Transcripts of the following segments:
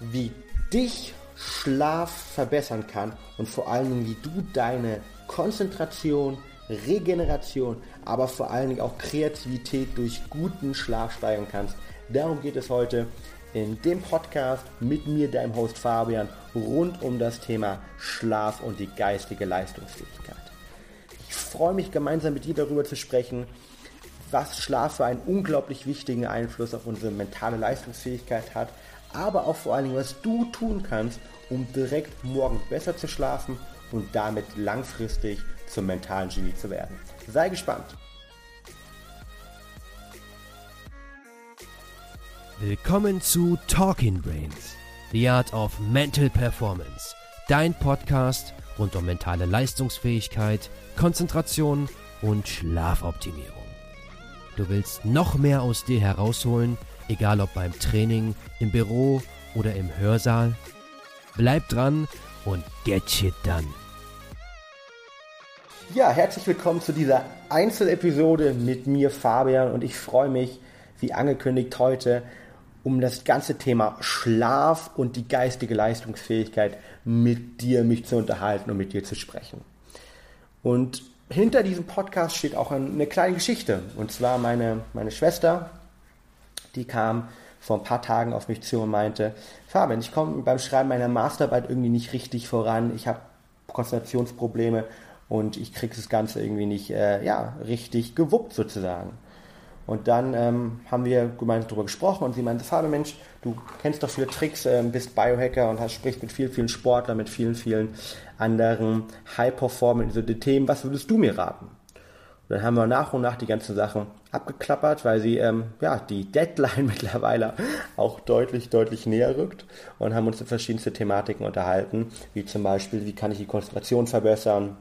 wie dich Schlaf verbessern kann und vor allen Dingen, wie du deine Konzentration, Regeneration, aber vor allen Dingen auch Kreativität durch guten Schlaf steigern kannst. Darum geht es heute in dem Podcast mit mir, deinem Host Fabian, rund um das Thema Schlaf und die geistige Leistungsfähigkeit. Ich freue mich gemeinsam mit dir darüber zu sprechen, was Schlaf für einen unglaublich wichtigen Einfluss auf unsere mentale Leistungsfähigkeit hat, aber auch vor allen Dingen, was du tun kannst, um direkt morgen besser zu schlafen und damit langfristig zum mentalen Genie zu werden. Sei gespannt. Willkommen zu Talking Brains, The Art of Mental Performance, dein Podcast rund um mentale Leistungsfähigkeit, Konzentration und Schlafoptimierung. Du willst noch mehr aus dir herausholen, egal ob beim Training, im Büro oder im Hörsaal? Bleib dran und get shit done. Ja, herzlich willkommen zu dieser Einzelepisode mit mir, Fabian, und ich freue mich, wie angekündigt, heute um das ganze Thema Schlaf und die geistige Leistungsfähigkeit mit dir, mich zu unterhalten und mit dir zu sprechen. Und hinter diesem Podcast steht auch eine kleine Geschichte. Und zwar meine, meine Schwester, die kam vor ein paar Tagen auf mich zu und meinte, Fabian, ich komme beim Schreiben meiner Masterarbeit irgendwie nicht richtig voran. Ich habe Konzentrationsprobleme und ich kriege das Ganze irgendwie nicht äh, ja, richtig gewuppt sozusagen. Und dann ähm, haben wir gemeinsam darüber gesprochen und sie meinte, Fabian, Mensch, du kennst doch viele Tricks, äh, bist Biohacker und hast, sprichst mit vielen, vielen Sportlern, mit vielen, vielen anderen High-Performern, so die Themen, was würdest du mir raten? Und dann haben wir nach und nach die ganzen Sachen abgeklappert, weil sie ähm, ja die Deadline mittlerweile auch deutlich, deutlich näher rückt und haben uns über verschiedenste Thematiken unterhalten, wie zum Beispiel, wie kann ich die Konzentration verbessern,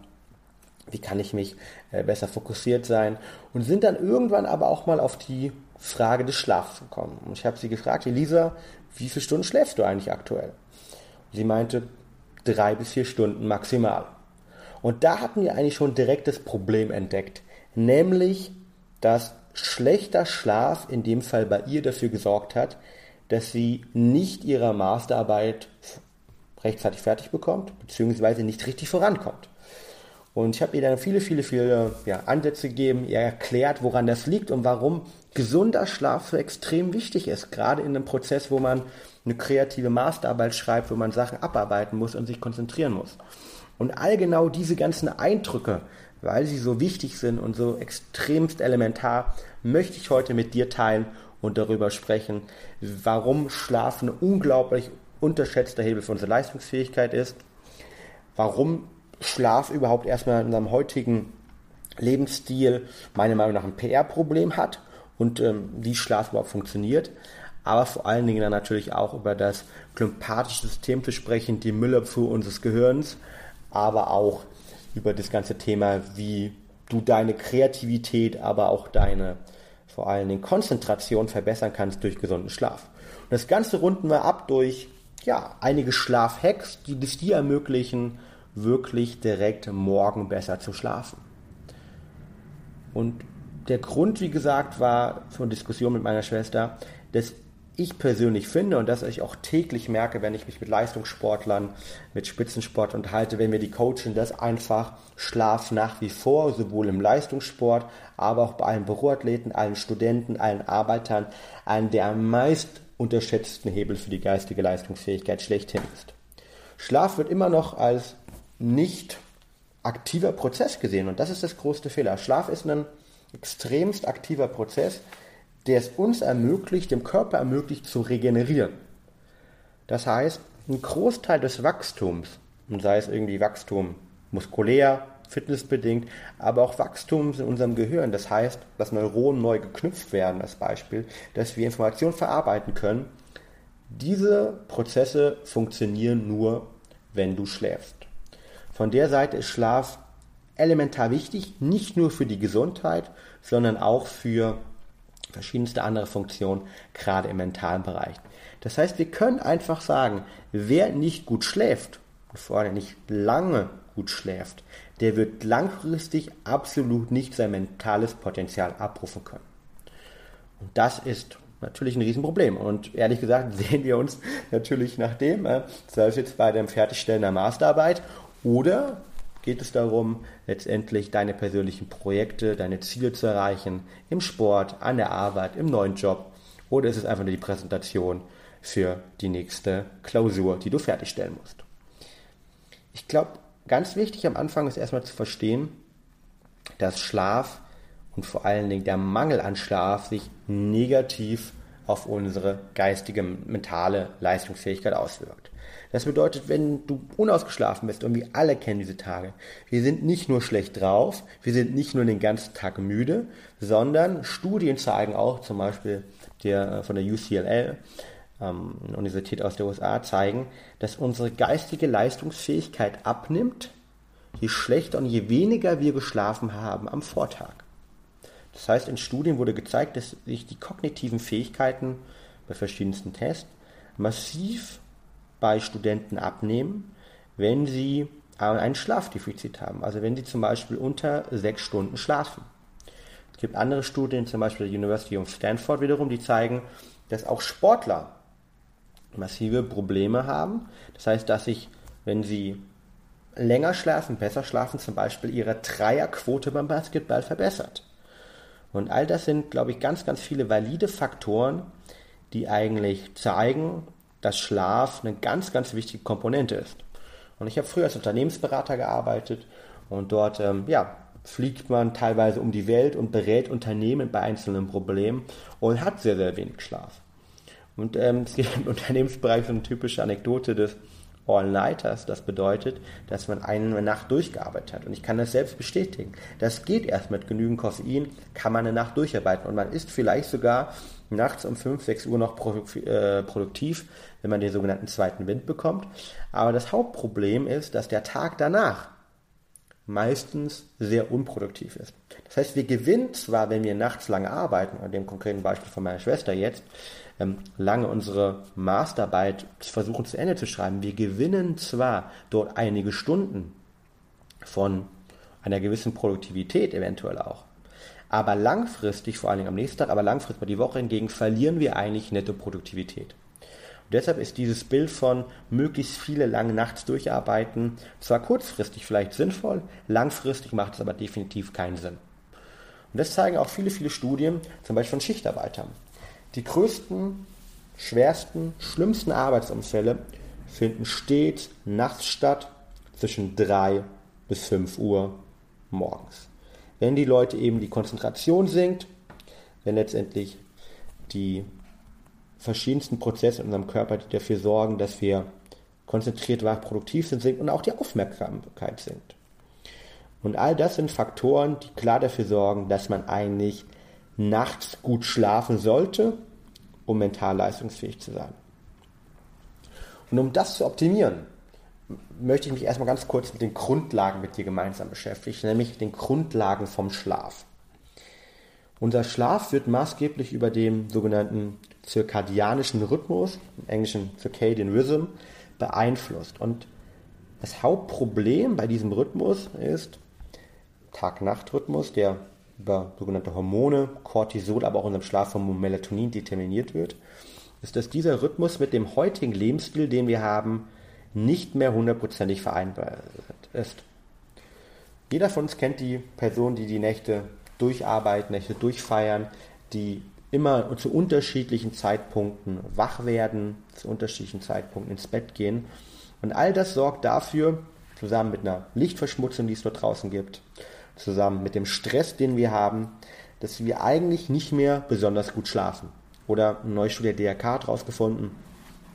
wie kann ich mich äh, besser fokussiert sein und sind dann irgendwann aber auch mal auf die Frage des Schlafs gekommen. Und ich habe sie gefragt, Elisa, wie viele Stunden schläfst du eigentlich aktuell? sie meinte, drei bis vier Stunden maximal. Und da hatten wir eigentlich schon direkt das Problem entdeckt, nämlich, dass schlechter Schlaf in dem Fall bei ihr dafür gesorgt hat, dass sie nicht ihre Masterarbeit rechtzeitig fertig bekommt, beziehungsweise nicht richtig vorankommt. Und ich habe ihr dann viele, viele, viele ja, Ansätze gegeben, ihr erklärt, woran das liegt und warum gesunder Schlaf so extrem wichtig ist. Gerade in einem Prozess, wo man eine kreative Masterarbeit schreibt, wo man Sachen abarbeiten muss und sich konzentrieren muss. Und all genau diese ganzen Eindrücke, weil sie so wichtig sind und so extremst elementar, möchte ich heute mit dir teilen und darüber sprechen, warum Schlaf ein unglaublich unterschätzter Hebel für unsere Leistungsfähigkeit ist, warum Schlaf überhaupt erstmal in unserem heutigen Lebensstil meiner Meinung nach ein PR-Problem hat und ähm, wie Schlaf überhaupt funktioniert. Aber vor allen Dingen dann natürlich auch über das glympathische System zu sprechen, die Müllabfuhr unseres Gehirns, aber auch über das ganze Thema, wie du deine Kreativität, aber auch deine vor allen Dingen Konzentration verbessern kannst durch gesunden Schlaf. Und das Ganze runden wir ab durch ja, einige Schlafhacks, die es dir ermöglichen, wirklich direkt morgen besser zu schlafen. Und der Grund, wie gesagt, war von Diskussion mit meiner Schwester, dass ich persönlich finde und das ich auch täglich merke, wenn ich mich mit Leistungssportlern, mit Spitzensport unterhalte, wenn wir die coachen, dass einfach Schlaf nach wie vor sowohl im Leistungssport, aber auch bei allen Büroathleten, allen Studenten, allen Arbeitern ein der meist unterschätzten Hebel für die geistige Leistungsfähigkeit schlechthin ist. Schlaf wird immer noch als nicht aktiver Prozess gesehen. Und das ist das größte Fehler. Schlaf ist ein extremst aktiver Prozess, der es uns ermöglicht, dem Körper ermöglicht zu regenerieren. Das heißt, ein Großteil des Wachstums, und sei es irgendwie Wachstum muskulär, fitnessbedingt, aber auch Wachstum in unserem Gehirn. Das heißt, dass Neuronen neu geknüpft werden, als Beispiel, dass wir Informationen verarbeiten können. Diese Prozesse funktionieren nur, wenn du schläfst. Von der Seite ist Schlaf elementar wichtig, nicht nur für die Gesundheit, sondern auch für verschiedenste andere Funktionen, gerade im mentalen Bereich. Das heißt, wir können einfach sagen, wer nicht gut schläft, und vor allem nicht lange gut schläft, der wird langfristig absolut nicht sein mentales Potenzial abrufen können. Und das ist natürlich ein Riesenproblem. Und ehrlich gesagt sehen wir uns natürlich nach dem, äh, sei es jetzt bei dem Fertigstellen der Masterarbeit oder geht es darum, letztendlich deine persönlichen Projekte, deine Ziele zu erreichen, im Sport, an der Arbeit, im neuen Job oder ist es einfach nur die Präsentation für die nächste Klausur, die du fertigstellen musst. Ich glaube, ganz wichtig am Anfang ist erstmal zu verstehen, dass Schlaf und vor allen Dingen der Mangel an Schlaf sich negativ auf unsere geistige, mentale Leistungsfähigkeit auswirkt. Das bedeutet, wenn du unausgeschlafen bist, und wir alle kennen diese Tage, wir sind nicht nur schlecht drauf, wir sind nicht nur den ganzen Tag müde, sondern Studien zeigen auch, zum Beispiel der, äh, von der UCLA, ähm, Universität aus der USA, zeigen, dass unsere geistige Leistungsfähigkeit abnimmt, je schlechter und je weniger wir geschlafen haben am Vortag. Das heißt, in Studien wurde gezeigt, dass sich die kognitiven Fähigkeiten bei verschiedensten Tests massiv bei Studenten abnehmen, wenn sie ein Schlafdefizit haben. Also wenn sie zum Beispiel unter sechs Stunden schlafen. Es gibt andere Studien, zum Beispiel der University of Stanford wiederum, die zeigen, dass auch Sportler massive Probleme haben. Das heißt, dass sich, wenn sie länger schlafen, besser schlafen, zum Beispiel ihre Dreierquote beim Basketball verbessert. Und all das sind, glaube ich, ganz, ganz viele valide Faktoren, die eigentlich zeigen, dass Schlaf eine ganz, ganz wichtige Komponente ist. Und ich habe früher als Unternehmensberater gearbeitet und dort, ähm, ja, fliegt man teilweise um die Welt und berät Unternehmen bei einzelnen Problemen und hat sehr, sehr wenig Schlaf. Und ähm, es gibt im Unternehmensbereich so eine typische Anekdote des All-Nighters. Das bedeutet, dass man eine Nacht durchgearbeitet hat. Und ich kann das selbst bestätigen. Das geht erst mit genügend Koffein, kann man eine Nacht durcharbeiten. Und man ist vielleicht sogar nachts um 5, 6 Uhr noch äh, produktiv, wenn man den sogenannten zweiten Wind bekommt. Aber das Hauptproblem ist, dass der Tag danach meistens sehr unproduktiv ist. Das heißt, wir gewinnen zwar, wenn wir nachts lange arbeiten, an dem konkreten Beispiel von meiner Schwester jetzt, ähm, lange unsere Masterarbeit versuchen zu Ende zu schreiben. Wir gewinnen zwar dort einige Stunden von einer gewissen Produktivität eventuell auch, aber langfristig, vor allen Dingen am nächsten Tag, aber langfristig bei die Woche hingegen verlieren wir eigentlich nette Produktivität. Und deshalb ist dieses Bild von möglichst viele lange nachts durcharbeiten zwar kurzfristig vielleicht sinnvoll, langfristig macht es aber definitiv keinen Sinn. Und das zeigen auch viele, viele Studien, zum Beispiel von Schichtarbeitern. Die größten, schwersten, schlimmsten Arbeitsunfälle finden stets nachts statt zwischen 3 bis 5 Uhr morgens. Wenn die Leute eben die Konzentration sinkt, wenn letztendlich die verschiedensten Prozesse in unserem Körper, die dafür sorgen, dass wir konzentriert wach produktiv sind, sinkt und auch die Aufmerksamkeit sinkt. Und all das sind Faktoren, die klar dafür sorgen, dass man eigentlich nachts gut schlafen sollte um mental leistungsfähig zu sein. Und um das zu optimieren, möchte ich mich erstmal ganz kurz mit den Grundlagen mit dir gemeinsam beschäftigen, nämlich den Grundlagen vom Schlaf. Unser Schlaf wird maßgeblich über den sogenannten zirkadianischen Rhythmus, im Englischen Circadian Rhythm, beeinflusst. Und das Hauptproblem bei diesem Rhythmus ist Tag-Nacht-Rhythmus, der über sogenannte Hormone, Cortisol, aber auch unserem Schlafhormon Melatonin determiniert wird, ist, dass dieser Rhythmus mit dem heutigen Lebensstil, den wir haben, nicht mehr hundertprozentig vereinbar ist. Jeder von uns kennt die Person, die die Nächte durcharbeiten, Nächte durchfeiern, die immer zu unterschiedlichen Zeitpunkten wach werden, zu unterschiedlichen Zeitpunkten ins Bett gehen. Und all das sorgt dafür, zusammen mit einer Lichtverschmutzung, die es dort draußen gibt, zusammen mit dem Stress, den wir haben, dass wir eigentlich nicht mehr besonders gut schlafen. Oder Studie der DRK hat herausgefunden,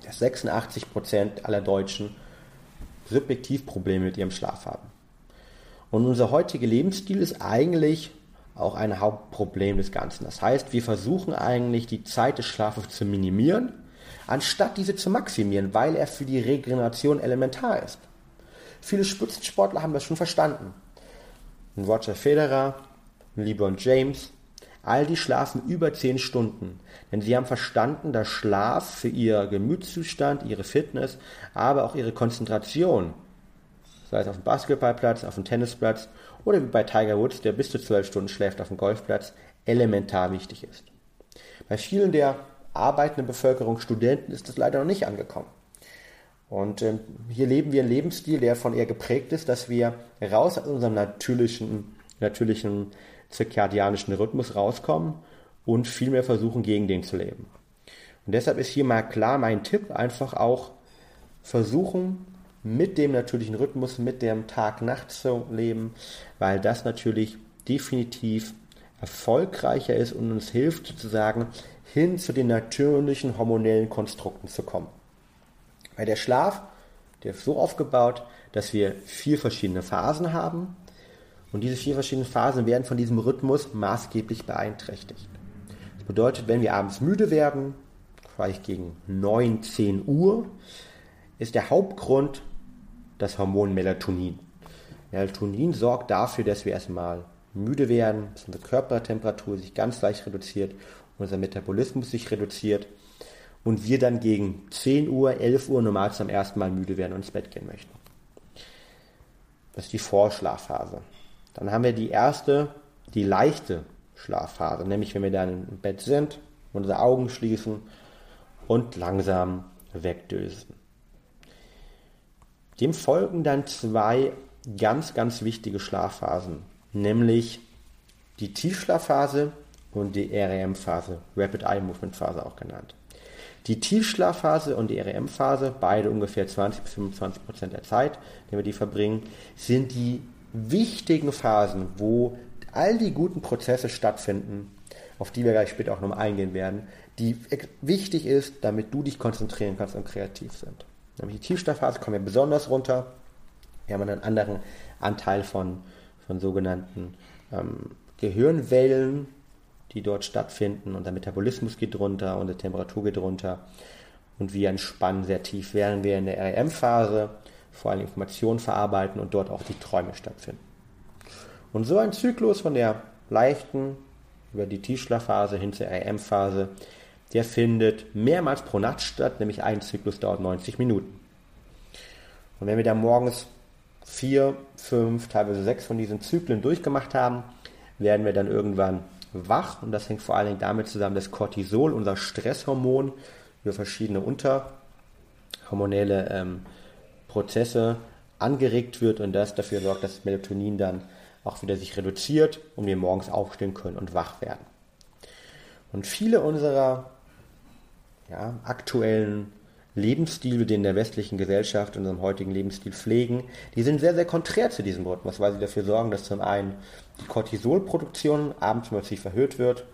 dass 86 Prozent aller Deutschen subjektiv Probleme mit ihrem Schlaf haben. Und unser heutiger Lebensstil ist eigentlich auch ein Hauptproblem des Ganzen. Das heißt, wir versuchen eigentlich die Zeit des Schlafes zu minimieren, anstatt diese zu maximieren, weil er für die Regeneration elementar ist. Viele Spitzensportler haben das schon verstanden Roger Federer, LeBron James, all die schlafen über 10 Stunden. Denn sie haben verstanden, dass Schlaf für ihr Gemütszustand, ihre Fitness, aber auch ihre Konzentration, sei es auf dem Basketballplatz, auf dem Tennisplatz oder wie bei Tiger Woods, der bis zu 12 Stunden schläft auf dem Golfplatz, elementar wichtig ist. Bei vielen der arbeitenden Bevölkerung, Studenten, ist das leider noch nicht angekommen. Und ähm, hier leben wir einen Lebensstil, der von eher geprägt ist, dass wir raus aus unserem natürlichen, natürlichen zirkadianischen Rhythmus rauskommen und vielmehr versuchen, gegen den zu leben. Und deshalb ist hier mal klar mein Tipp, einfach auch versuchen, mit dem natürlichen Rhythmus, mit dem Tag-Nacht zu leben, weil das natürlich definitiv erfolgreicher ist und uns hilft, sozusagen hin zu den natürlichen hormonellen Konstrukten zu kommen. Weil der Schlaf, der ist so aufgebaut, dass wir vier verschiedene Phasen haben und diese vier verschiedenen Phasen werden von diesem Rhythmus maßgeblich beeinträchtigt. Das bedeutet, wenn wir abends müde werden, vielleicht gegen 9, 10 Uhr, ist der Hauptgrund das Hormon Melatonin. Melatonin sorgt dafür, dass wir erstmal müde werden, dass unsere Körpertemperatur sich ganz leicht reduziert, unser Metabolismus sich reduziert und wir dann gegen 10 Uhr, 11 Uhr normal zum ersten Mal müde werden und ins Bett gehen möchten. Das ist die Vorschlafphase. Dann haben wir die erste, die leichte Schlafphase, nämlich wenn wir dann im Bett sind, unsere Augen schließen und langsam wegdösen. Dem folgen dann zwei ganz, ganz wichtige Schlafphasen, nämlich die Tiefschlafphase und die REM-Phase, Rapid Eye Movement Phase auch genannt. Die Tiefschlafphase und die REM-Phase, beide ungefähr 20 bis 25 Prozent der Zeit, die wir die verbringen, sind die wichtigen Phasen, wo all die guten Prozesse stattfinden, auf die wir gleich später auch nochmal eingehen werden, die wichtig ist, damit du dich konzentrieren kannst und kreativ sind. Nämlich die Tiefschlafphase kommen wir besonders runter. Wir haben einen anderen Anteil von, von sogenannten ähm, Gehirnwellen, die dort stattfinden. Unser Metabolismus geht runter, unsere Temperatur geht runter und wir entspannen sehr tief, während wir in der REM-Phase vor allem Informationen verarbeiten und dort auch die Träume stattfinden. Und so ein Zyklus von der leichten über die Tiefschlafphase hin zur REM-Phase, der findet mehrmals pro Nacht statt, nämlich ein Zyklus dauert 90 Minuten. Und wenn wir dann morgens vier, fünf, teilweise sechs von diesen Zyklen durchgemacht haben, werden wir dann irgendwann wach und das hängt vor allen Dingen damit zusammen, dass Cortisol, unser Stresshormon, über verschiedene unterhormonelle ähm, Prozesse angeregt wird und das dafür sorgt, dass Melatonin dann auch wieder sich reduziert und wir morgens aufstehen können und wach werden. Und viele unserer ja, aktuellen Lebensstil, den in der westlichen Gesellschaft, unserem heutigen Lebensstil pflegen, die sind sehr, sehr konträr zu diesem Rhythmus, weil sie dafür sorgen, dass zum einen die Cortisolproduktion abends plötzlich verhöht wird,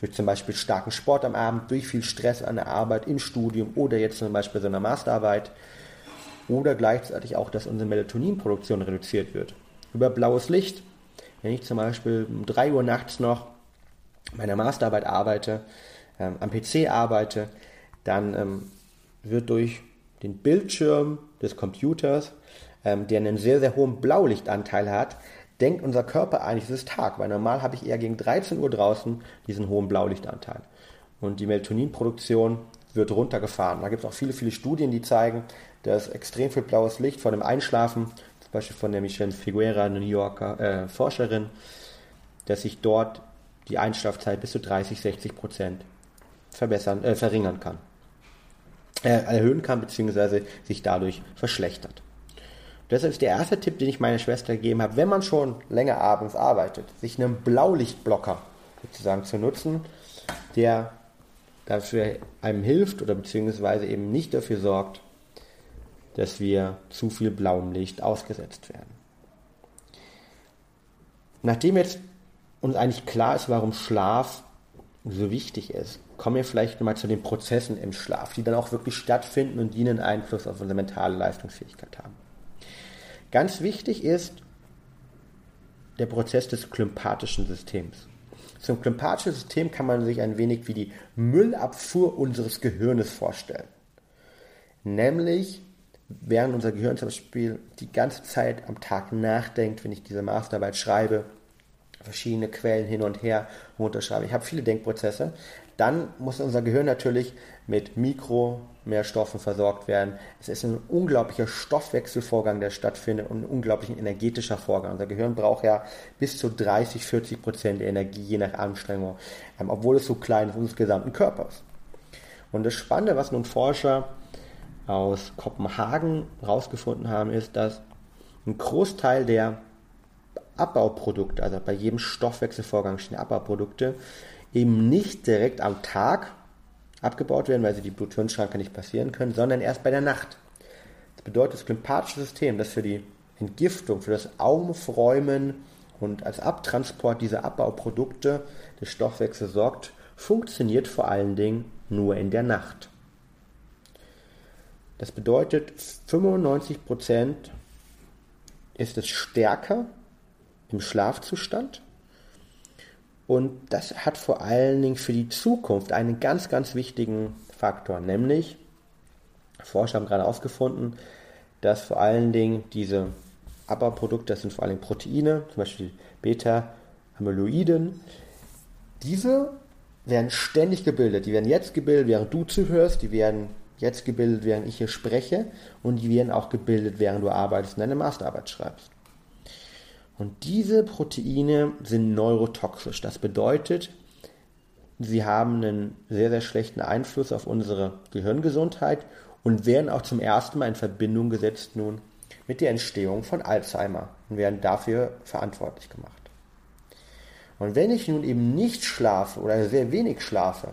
durch zum Beispiel starken Sport am Abend, durch viel Stress an der Arbeit, im Studium oder jetzt zum Beispiel so einer Masterarbeit oder gleichzeitig auch, dass unsere Melatoninproduktion reduziert wird. Über blaues Licht, wenn ich zum Beispiel um 3 Uhr nachts noch meiner Masterarbeit arbeite, ähm, am PC arbeite, dann ähm, wird durch den Bildschirm des Computers, ähm, der einen sehr, sehr hohen Blaulichtanteil hat, denkt unser Körper eigentlich, es ist Tag, weil normal habe ich eher gegen 13 Uhr draußen diesen hohen Blaulichtanteil. Und die Melatoninproduktion wird runtergefahren. Da gibt es auch viele, viele Studien, die zeigen, dass extrem viel blaues Licht vor dem Einschlafen, zum Beispiel von der Michelle Figuera, New Yorker äh, Forscherin, dass sich dort die Einschlafzeit bis zu 30, 60 Prozent verbessern, äh, verringern kann äh, erhöhen kann, beziehungsweise sich dadurch verschlechtert. Deshalb ist der erste Tipp, den ich meiner Schwester gegeben habe, wenn man schon länger abends arbeitet, sich einen Blaulichtblocker sozusagen zu nutzen, der dafür einem hilft oder beziehungsweise eben nicht dafür sorgt, dass wir zu viel blauem Licht ausgesetzt werden. Nachdem jetzt uns eigentlich klar ist, warum Schlaf so wichtig ist, kommen wir vielleicht nochmal zu den Prozessen im Schlaf, die dann auch wirklich stattfinden und die einen Einfluss auf unsere mentale Leistungsfähigkeit haben. Ganz wichtig ist der Prozess des klympatischen Systems. Zum klympatischen System kann man sich ein wenig wie die Müllabfuhr unseres Gehirnes vorstellen. Nämlich, während unser Gehirn zum Beispiel die ganze Zeit am Tag nachdenkt, wenn ich diese Masterarbeit schreibe, verschiedene Quellen hin und her runterschreibe. Ich habe viele Denkprozesse. Dann muss unser Gehirn natürlich mit Mikromehrstoffen versorgt werden. Es ist ein unglaublicher Stoffwechselvorgang, der stattfindet und ein unglaublicher energetischer Vorgang. Unser Gehirn braucht ja bis zu 30, 40 Prozent Energie je nach Anstrengung, ähm, obwohl es so klein ist unseres gesamten Körpers. Und das Spannende, was nun Forscher aus Kopenhagen herausgefunden haben, ist, dass ein Großteil der Abbauprodukte, also bei jedem Stoffwechselvorgang stehen Abbauprodukte, eben nicht direkt am Tag abgebaut werden, weil sie die Bluthirnschranke nicht passieren können, sondern erst bei der Nacht. Das bedeutet, das lymphatische System, das für die Entgiftung, für das Aufräumen und als Abtransport dieser Abbauprodukte des Stoffwechsels sorgt, funktioniert vor allen Dingen nur in der Nacht. Das bedeutet, 95% ist es stärker im Schlafzustand. Und das hat vor allen Dingen für die Zukunft einen ganz, ganz wichtigen Faktor, nämlich, Forscher haben gerade herausgefunden, dass vor allen Dingen diese Abbauprodukte, das sind vor allem Proteine, zum Beispiel Beta-Amyloiden, diese werden ständig gebildet. Die werden jetzt gebildet, während du zuhörst, die werden jetzt gebildet, während ich hier spreche und die werden auch gebildet, während du arbeitest und deine Masterarbeit schreibst. Und diese Proteine sind neurotoxisch. Das bedeutet, sie haben einen sehr, sehr schlechten Einfluss auf unsere Gehirngesundheit und werden auch zum ersten Mal in Verbindung gesetzt nun mit der Entstehung von Alzheimer und werden dafür verantwortlich gemacht. Und wenn ich nun eben nicht schlafe oder sehr wenig schlafe,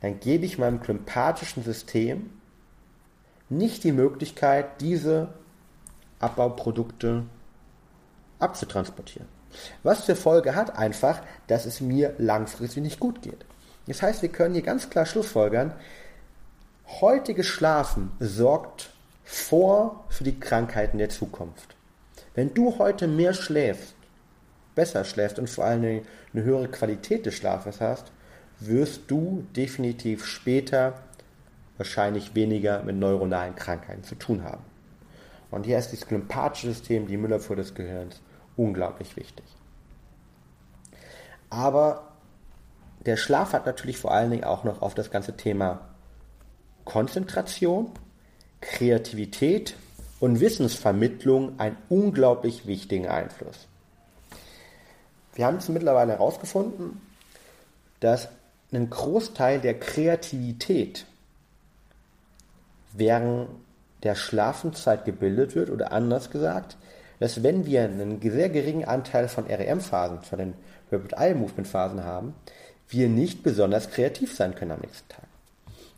dann gebe ich meinem klimpatischen System nicht die Möglichkeit, diese Abbauprodukte abzutransportieren. Was zur Folge hat einfach, dass es mir langfristig nicht gut geht. Das heißt, wir können hier ganz klar schlussfolgern, heutiges Schlafen sorgt vor für die Krankheiten der Zukunft. Wenn du heute mehr schläfst, besser schläfst und vor allen Dingen eine höhere Qualität des Schlafes hast, wirst du definitiv später wahrscheinlich weniger mit neuronalen Krankheiten zu tun haben. Und hier ist das lymphatische System, die Müllabfuhr des Gehirns, unglaublich wichtig. Aber der Schlaf hat natürlich vor allen Dingen auch noch auf das ganze Thema Konzentration Kreativität und Wissensvermittlung einen unglaublich wichtigen Einfluss. Wir haben es mittlerweile herausgefunden, dass ein Großteil der Kreativität während der Schlafenszeit gebildet wird oder anders gesagt, dass wenn wir einen sehr geringen Anteil von REM-Phasen, von den Rapid Eye Movement Phasen haben, wir nicht besonders kreativ sein können am nächsten Tag.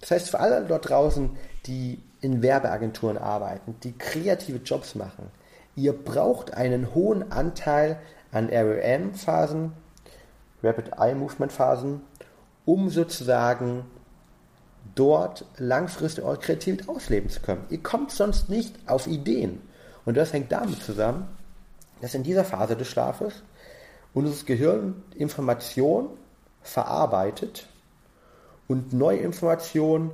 Das heißt, für alle dort draußen, die in Werbeagenturen arbeiten, die kreative Jobs machen. Ihr braucht einen hohen Anteil an REM-Phasen, Rapid Eye Movement Phasen, um sozusagen dort langfristig eure Kreativität ausleben zu können. Ihr kommt sonst nicht auf Ideen. Und das hängt damit zusammen, dass in dieser Phase des Schlafes unser Gehirn Informationen verarbeitet und neue Informationen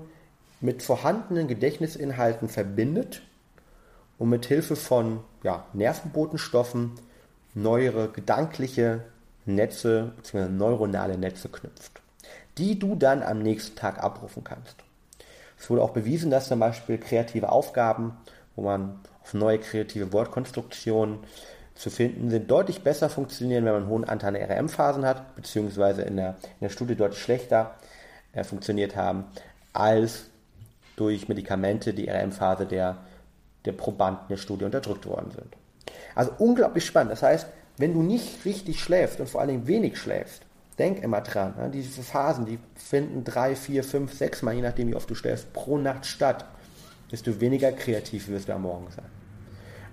mit vorhandenen Gedächtnisinhalten verbindet und mit Hilfe von ja, Nervenbotenstoffen neuere gedankliche Netze bzw. neuronale Netze knüpft, die du dann am nächsten Tag abrufen kannst. Es wurde auch bewiesen, dass zum Beispiel kreative Aufgaben, wo man auf neue kreative Wortkonstruktionen zu finden sind, deutlich besser funktionieren, wenn man einen hohen Anteil an RM-Phasen hat, beziehungsweise in der, in der Studie deutlich schlechter äh, funktioniert haben, als durch Medikamente die RM-Phase der, der Probanden der Studie unterdrückt worden sind. Also unglaublich spannend. Das heißt, wenn du nicht richtig schläfst und vor allen Dingen wenig schläfst, denk immer dran, ne? diese Phasen, die finden drei, vier, fünf, sechs Mal, je nachdem wie oft du schläfst, pro Nacht statt, desto weniger kreativ wirst du am Morgen sein.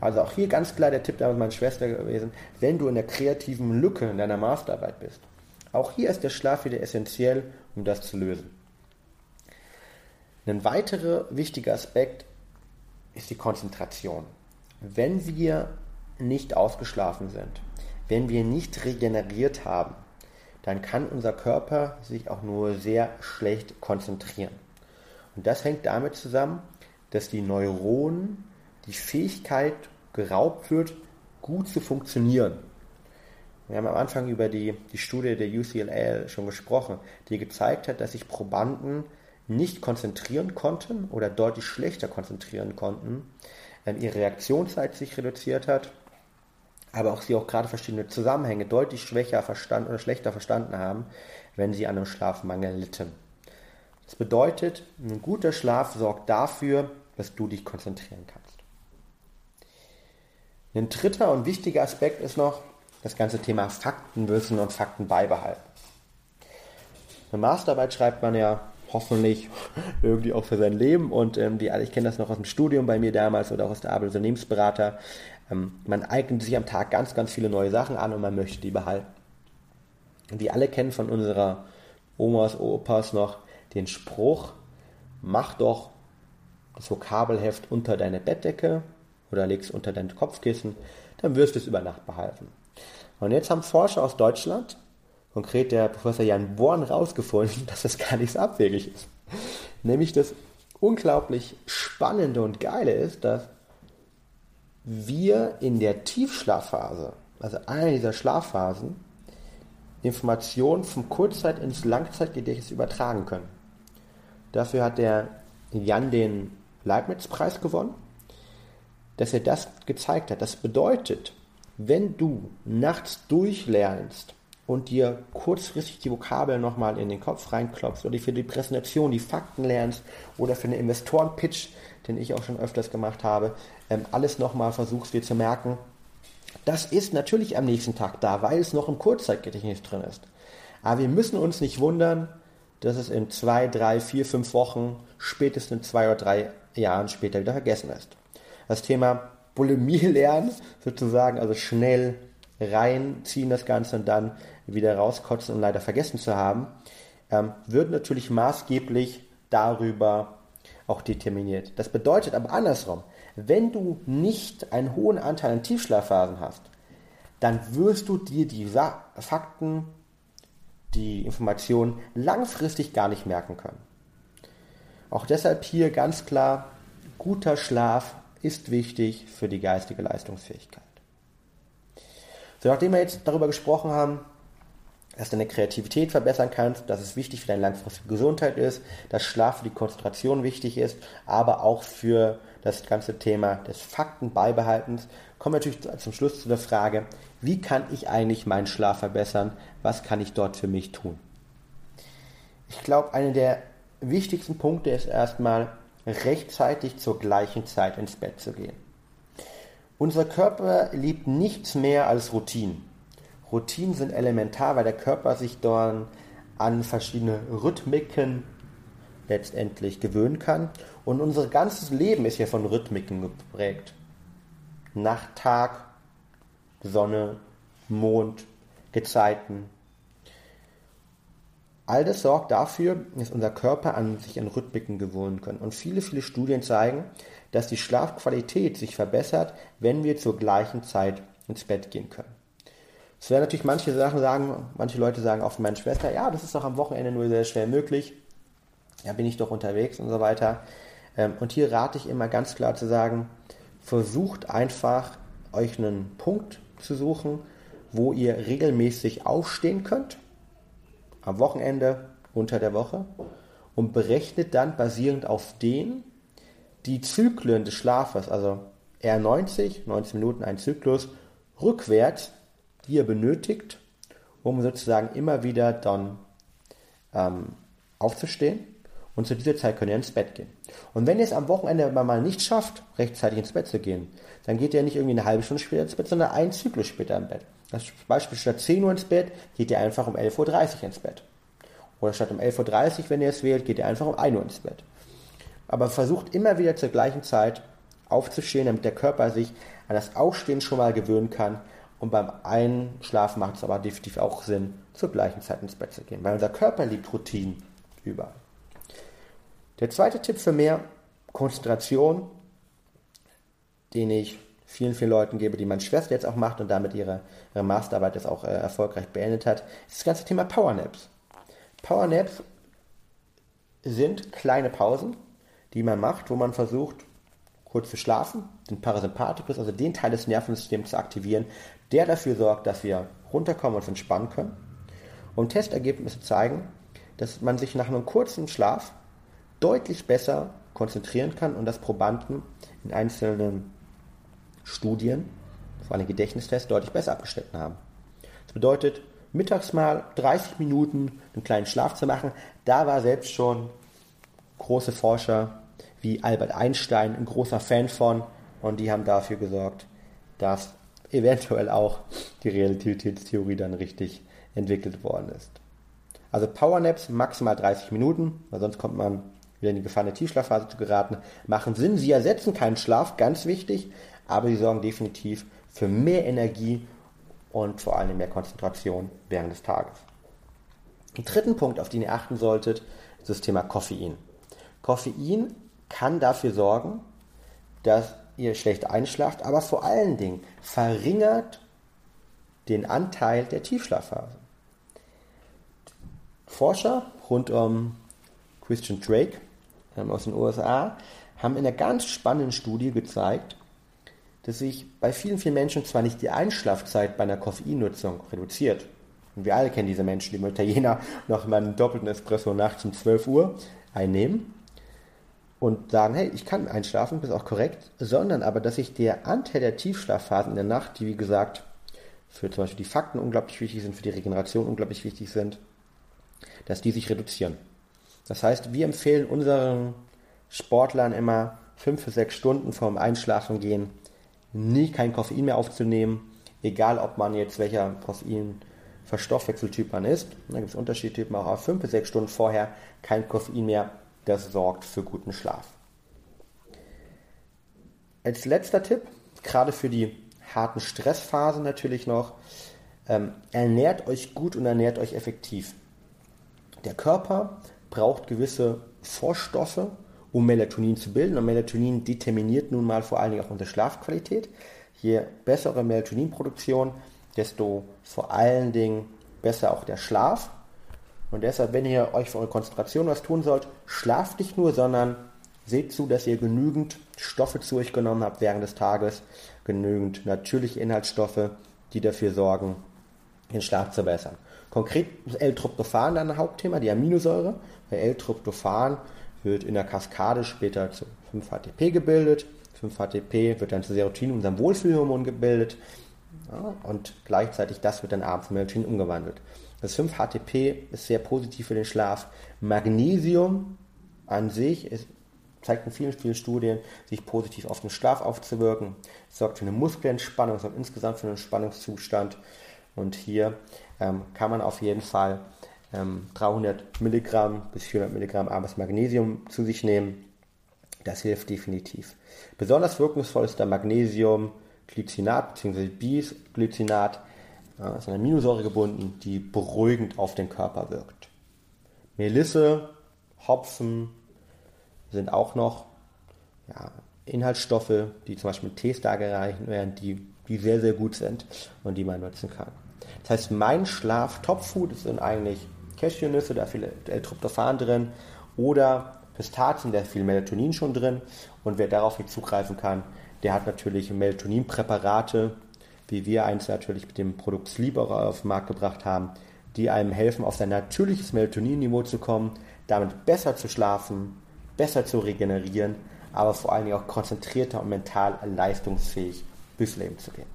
Also auch hier ganz klar der Tipp damals meiner Schwester gewesen, wenn du in der kreativen Lücke in deiner Masterarbeit bist. Auch hier ist der Schlaf wieder essentiell, um das zu lösen. Ein weiterer wichtiger Aspekt ist die Konzentration. Wenn wir nicht ausgeschlafen sind, wenn wir nicht regeneriert haben, dann kann unser Körper sich auch nur sehr schlecht konzentrieren. Und das hängt damit zusammen, dass die Neuronen die Fähigkeit geraubt wird, gut zu funktionieren. Wir haben am Anfang über die, die Studie der UCLA schon gesprochen, die gezeigt hat, dass sich Probanden nicht konzentrieren konnten oder deutlich schlechter konzentrieren konnten, ähm, ihre Reaktionszeit sich reduziert hat, aber auch sie auch gerade verschiedene Zusammenhänge deutlich schwächer verstanden oder schlechter verstanden haben, wenn sie an einem Schlafmangel litten. Das bedeutet, ein guter Schlaf sorgt dafür, dass du dich konzentrieren kannst. Ein dritter und wichtiger Aspekt ist noch das ganze Thema Faktenwissen und Fakten beibehalten. Eine Masterarbeit schreibt man ja hoffentlich irgendwie auch für sein Leben und ähm, die, ich kenne das noch aus dem Studium bei mir damals oder auch aus der Arbeit als Unternehmensberater. Ähm, man eignet sich am Tag ganz, ganz viele neue Sachen an und man möchte die behalten. Und wir alle kennen von unserer Omas, Opas noch den Spruch, mach doch das Vokabelheft unter deine Bettdecke oder legst unter dein Kopfkissen, dann wirst du es über Nacht behalten. Und jetzt haben Forscher aus Deutschland, konkret der Professor Jan Born, herausgefunden, dass das gar nicht so abwegig ist. Nämlich das unglaublich Spannende und Geile ist, dass wir in der Tiefschlafphase, also einer dieser Schlafphasen, Informationen vom Kurzzeit- ins Langzeitgedächtnis übertragen können. Dafür hat der Jan den Leibniz-Preis gewonnen, dass er das gezeigt hat. Das bedeutet, wenn du nachts durchlernst und dir kurzfristig die Vokabeln nochmal in den Kopf reinklopfst oder für die Präsentation die Fakten lernst oder für einen Investoren-Pitch, den ich auch schon öfters gemacht habe, ähm, alles nochmal versuchst dir zu merken, das ist natürlich am nächsten Tag da, weil es noch im Kurzzeitgedächtnis drin ist. Aber wir müssen uns nicht wundern, dass es in zwei, drei, vier, fünf Wochen, spätestens zwei oder drei Jahren später wieder vergessen ist. Das Thema Bulimie lernen, sozusagen, also schnell reinziehen das Ganze und dann wieder rauskotzen und leider vergessen zu haben, ähm, wird natürlich maßgeblich darüber auch determiniert. Das bedeutet aber andersrum, wenn du nicht einen hohen Anteil an Tiefschlafphasen hast, dann wirst du dir die Fakten, die Informationen langfristig gar nicht merken können. Auch deshalb hier ganz klar, guter Schlaf ist wichtig für die geistige Leistungsfähigkeit. So, nachdem wir jetzt darüber gesprochen haben, dass du deine Kreativität verbessern kannst, dass es wichtig für deine langfristige Gesundheit ist, dass Schlaf für die Konzentration wichtig ist, aber auch für das ganze Thema des Faktenbeibehaltens, kommen wir natürlich zum Schluss zu der Frage, wie kann ich eigentlich meinen Schlaf verbessern? Was kann ich dort für mich tun? Ich glaube, einer der wichtigsten Punkte ist erstmal, rechtzeitig zur gleichen Zeit ins Bett zu gehen. Unser Körper liebt nichts mehr als Routinen. Routinen sind elementar, weil der Körper sich dann an verschiedene Rhythmiken letztendlich gewöhnen kann. Und unser ganzes Leben ist ja von Rhythmiken geprägt. Nacht, Tag, Sonne, Mond, Gezeiten. All das sorgt dafür, dass unser Körper an sich an Rhythmiken gewöhnen kann. Und viele, viele Studien zeigen, dass die Schlafqualität sich verbessert, wenn wir zur gleichen Zeit ins Bett gehen können. Es werden natürlich manche Sachen sagen, manche Leute sagen auch von meiner Schwester, ja, das ist doch am Wochenende nur sehr schwer möglich. Ja, bin ich doch unterwegs und so weiter. Ähm, und hier rate ich immer ganz klar zu sagen, versucht einfach euch einen Punkt zu suchen, wo ihr regelmäßig aufstehen könnt. Am Wochenende, unter der Woche. Und berechnet dann basierend auf den die Zyklen des Schlafes, also R90, 90 Minuten ein Zyklus, rückwärts die ihr benötigt, um sozusagen immer wieder dann ähm, aufzustehen. Und zu dieser Zeit könnt ihr ins Bett gehen. Und wenn ihr es am Wochenende mal nicht schafft, rechtzeitig ins Bett zu gehen, dann geht ihr nicht irgendwie eine halbe Stunde später ins Bett, sondern einen Zyklus später im Bett. Das Beispiel statt 10 Uhr ins Bett, geht ihr einfach um 11.30 Uhr ins Bett. Oder statt um 11.30 Uhr, wenn ihr es wählt, geht ihr einfach um 1 Uhr ins Bett. Aber versucht immer wieder zur gleichen Zeit aufzustehen, damit der Körper sich an das Aufstehen schon mal gewöhnen kann und beim Einschlafen macht es aber definitiv auch Sinn, zur gleichen Zeit ins Bett zu gehen, weil unser Körper liebt Routinen über. Der zweite Tipp für mehr Konzentration, den ich vielen, vielen Leuten gebe, die meine Schwester jetzt auch macht und damit ihre, ihre Masterarbeit jetzt auch äh, erfolgreich beendet hat, ist das ganze Thema Powernaps. Powernaps sind kleine Pausen, die man macht, wo man versucht, kurz zu schlafen, den Parasympathikus, also den Teil des Nervensystems zu aktivieren, der dafür sorgt, dass wir runterkommen und uns entspannen können. Und Testergebnisse zeigen, dass man sich nach einem kurzen Schlaf deutlich besser konzentrieren kann und dass Probanden in einzelnen Studien, vor allem Gedächtnistests, deutlich besser abgeschnitten haben. Das bedeutet, mittags mal 30 Minuten einen kleinen Schlaf zu machen, da war selbst schon große Forscher wie Albert Einstein ein großer Fan von und die haben dafür gesorgt, dass eventuell auch die Realitätstheorie dann richtig entwickelt worden ist. Also Powernaps maximal 30 Minuten, weil sonst kommt man wieder in die gefallene Tiefschlafphase zu geraten. Machen Sinn, sie ersetzen keinen Schlaf, ganz wichtig, aber sie sorgen definitiv für mehr Energie und vor allem mehr Konzentration während des Tages. Den dritten Punkt, auf den ihr achten solltet, ist das Thema Koffein. Koffein kann dafür sorgen, dass ihr schlecht einschlaft, aber vor allen Dingen verringert den Anteil der Tiefschlafphase. Forscher rund um Christian Drake ähm, aus den USA haben in einer ganz spannenden Studie gezeigt, dass sich bei vielen, vielen Menschen zwar nicht die Einschlafzeit bei einer Koffeinnutzung reduziert. Und wir alle kennen diese Menschen, die im Italiener noch mal einen doppelten Espresso nachts um 12 Uhr einnehmen und sagen, hey, ich kann einschlafen, das ist auch korrekt, sondern aber, dass sich der Anteil der Tiefschlafphasen in der Nacht, die wie gesagt für zum Beispiel die Fakten unglaublich wichtig sind, für die Regeneration unglaublich wichtig sind, dass die sich reduzieren. Das heißt, wir empfehlen unseren Sportlern immer fünf bis sechs Stunden vorm Einschlafen gehen, nie kein Koffein mehr aufzunehmen, egal ob man jetzt welcher Koffein Verstoffwechseltyp man ist. Da gibt es Unterschiedtypen auch fünf bis sechs Stunden vorher kein Koffein mehr. Das sorgt für guten Schlaf. Als letzter Tipp, gerade für die harten Stressphasen natürlich noch, ähm, ernährt euch gut und ernährt euch effektiv. Der Körper braucht gewisse Vorstoffe, um Melatonin zu bilden. Und Melatonin determiniert nun mal vor allen Dingen auch unsere Schlafqualität. Je bessere Melatoninproduktion, desto vor allen Dingen besser auch der Schlaf. Und deshalb, wenn ihr euch für eure Konzentration was tun sollt, schlaft nicht nur, sondern seht zu, dass ihr genügend Stoffe zu euch genommen habt während des Tages, genügend natürliche Inhaltsstoffe, die dafür sorgen, den Schlaf zu verbessern. Konkret ist L-Tryptophan dann ein Hauptthema, die Aminosäure. Bei L-Tryptophan wird in der Kaskade später zu 5-HTP gebildet. 5-HTP wird dann zu Serotonin, unserem Wohlfühlhormon, gebildet. Ja, und gleichzeitig das wird dann abends in Melatonin umgewandelt. Das 5-HTP ist sehr positiv für den Schlaf. Magnesium an sich ist, zeigt in vielen, vielen Studien, sich positiv auf den Schlaf aufzuwirken. Es sorgt für eine Muskelentspannung, sorgt insgesamt für einen Entspannungszustand. Und hier ähm, kann man auf jeden Fall ähm, 300 Milligramm bis 400 Milligramm abends Magnesium zu sich nehmen. Das hilft definitiv. Besonders wirkungsvoll ist der Magnesium Glycinat bzw. Bisglycinat. Ja, ist eine Aminosäure gebunden, die beruhigend auf den Körper wirkt. Melisse, Hopfen sind auch noch ja, Inhaltsstoffe, die zum Beispiel mit Tees dargereicht werden, die, die sehr, sehr gut sind und die man nutzen kann. Das heißt, mein Schlaf Topfood sind eigentlich Cashewnüsse, da viel L-Tryptophan drin oder Pistazien, da ist viel Melatonin schon drin und wer darauf nicht zugreifen kann, der hat natürlich Melatoninpräparate, wie wir eins natürlich mit dem Produkt Sleep auf den Markt gebracht haben, die einem helfen, auf sein natürliches Melatoninniveau zu kommen, damit besser zu schlafen, besser zu regenerieren, aber vor allen Dingen auch konzentrierter und mental leistungsfähig durchs Leben zu gehen.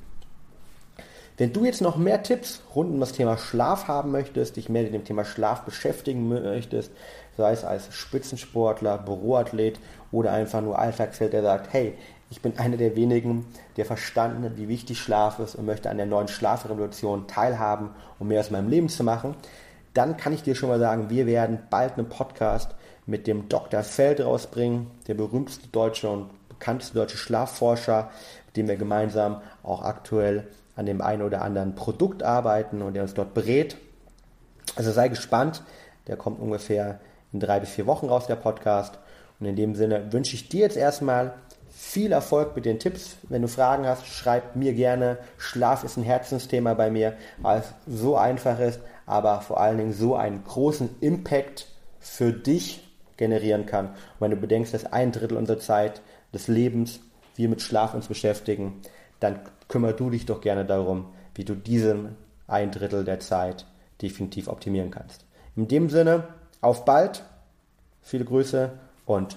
Wenn du jetzt noch mehr Tipps rund um das Thema Schlaf haben möchtest, dich mehr mit dem Thema Schlaf beschäftigen möchtest, sei es als Spitzensportler, Büroathlet oder einfach nur Alltagsfeld, der sagt, hey, ich bin einer der wenigen, der verstanden hat, wie wichtig Schlaf ist und möchte an der neuen Schlafrevolution teilhaben, um mehr aus meinem Leben zu machen, dann kann ich dir schon mal sagen, wir werden bald einen Podcast mit dem Dr. Feld rausbringen, der berühmteste deutsche und bekannteste deutsche Schlafforscher, mit dem wir gemeinsam auch aktuell an dem einen oder anderen Produkt arbeiten und der uns dort berät. Also sei gespannt, der kommt ungefähr in drei bis vier Wochen raus, der Podcast. Und in dem Sinne wünsche ich dir jetzt erstmal viel Erfolg mit den Tipps. Wenn du Fragen hast, schreib mir gerne. Schlaf ist ein Herzensthema bei mir, weil es so einfach ist, aber vor allen Dingen so einen großen Impact für dich generieren kann. Und wenn du bedenkst, dass ein Drittel unserer Zeit des Lebens wir mit Schlaf uns beschäftigen, dann kümmer du dich doch gerne darum, wie du diesen ein Drittel der Zeit definitiv optimieren kannst. In dem Sinne, auf bald, viele Grüße und